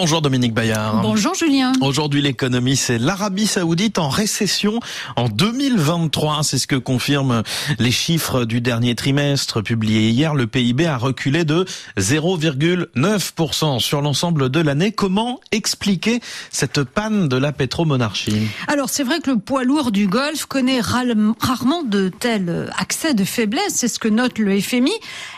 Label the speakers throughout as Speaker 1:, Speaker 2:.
Speaker 1: Bonjour Dominique Bayard.
Speaker 2: Bonjour Julien.
Speaker 1: Aujourd'hui l'économie c'est l'Arabie Saoudite en récession en 2023. C'est ce que confirment les chiffres du dernier trimestre publié hier. Le PIB a reculé de 0,9% sur l'ensemble de l'année. Comment expliquer cette panne de la pétromonarchie?
Speaker 2: Alors c'est vrai que le poids lourd du Golfe connaît rarement de tels accès de faiblesse. C'est ce que note le FMI.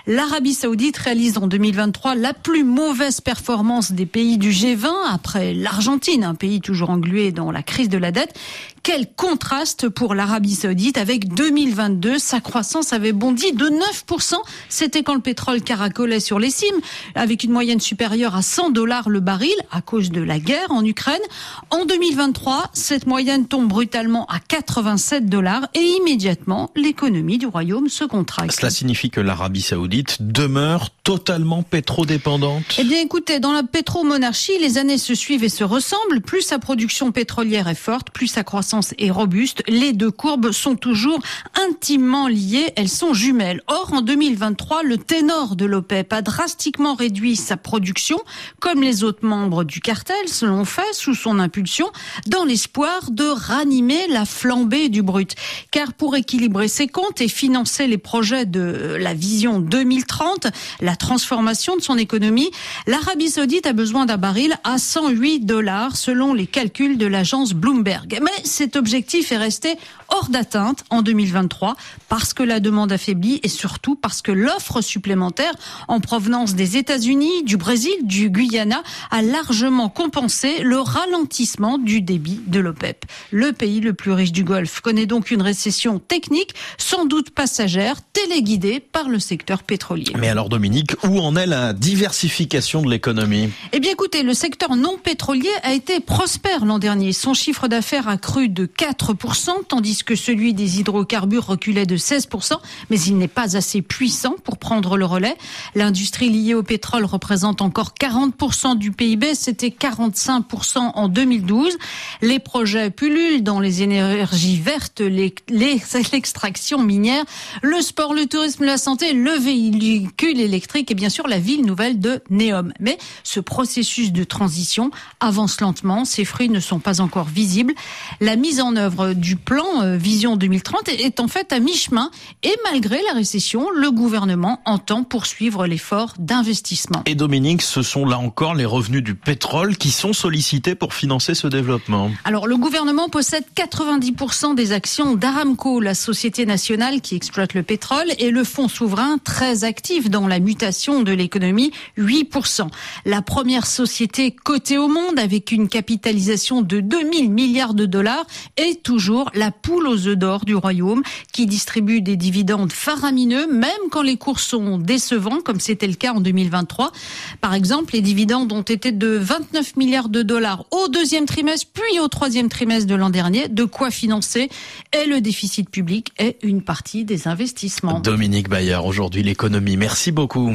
Speaker 2: L'Arabie Saoudite réalise en 2023 la plus mauvaise performance des pays du G20 après l'Argentine, un pays toujours englué dans la crise de la dette. Quel contraste pour l'Arabie Saoudite avec 2022, sa croissance avait bondi de 9%. C'était quand le pétrole caracolait sur les cimes, avec une moyenne supérieure à 100 dollars le baril à cause de la guerre en Ukraine. En 2023, cette moyenne tombe brutalement à 87 dollars et immédiatement, l'économie du royaume se contracte.
Speaker 1: Cela signifie que l'Arabie Saoudite demeure totalement pétrodépendante
Speaker 2: Eh bien écoutez, dans la pétromonarchie, les années se suivent et se ressemblent. Plus sa production pétrolière est forte, plus sa croissance est robuste. Les deux courbes sont toujours intimement liées, elles sont jumelles. Or, en 2023, le ténor de l'OPEP a drastiquement réduit sa production, comme les autres membres du cartel, selon fait, sous son impulsion, dans l'espoir de ranimer la flambée du brut. Car pour équilibrer ses comptes et financer les projets de la vision 2030, la transformation de son économie, l'Arabie Saoudite a besoin d'un baril à 108 dollars selon les calculs de l'agence Bloomberg. Mais cet objectif est resté hors d'atteinte en 2023 parce que la demande affaiblit et surtout parce que l'offre supplémentaire en provenance des États-Unis, du Brésil, du Guyana a largement compensé le ralentissement du débit de l'OPEP. Le pays le plus riche du Golfe connaît donc une récession technique, sans doute passagère, téléguidée par le secteur pétrolier.
Speaker 1: Mais alors Dominique, où en est la diversification de l'économie?
Speaker 2: Eh bien écoutez, le secteur non pétrolier a été prospère l'an dernier. Son chiffre d'affaires a cru de 4%, tandis que celui des hydrocarbures reculait de 16%, mais il n'est pas assez puissant pour prendre le relais. L'industrie liée au pétrole représente encore 40% du PIB, c'était 45% en 2012. Les projets pullulent dans les énergies vertes, l'extraction minière, le sport, le tourisme, la santé, le véhicule électrique et bien sûr la ville nouvelle de Neom. Mais ce processus de transition avance lentement, ses fruits ne sont pas encore visibles. Mise en œuvre du plan euh, Vision 2030 est en fait à mi-chemin et malgré la récession, le gouvernement entend poursuivre l'effort d'investissement.
Speaker 1: Et Dominique, ce sont là encore les revenus du pétrole qui sont sollicités pour financer ce développement.
Speaker 2: Alors le gouvernement possède 90% des actions d'Aramco, la société nationale qui exploite le pétrole, et le fonds souverain très actif dans la mutation de l'économie, 8%. La première société cotée au monde avec une capitalisation de 2000 milliards de dollars est toujours la poule aux œufs d'or du royaume qui distribue des dividendes faramineux même quand les cours sont décevants comme c'était le cas en 2023. Par exemple, les dividendes ont été de 29 milliards de dollars au deuxième trimestre puis au troisième trimestre de l'an dernier. De quoi financer et le déficit public est une partie des investissements.
Speaker 1: Dominique Bayard, aujourd'hui l'économie. Merci beaucoup.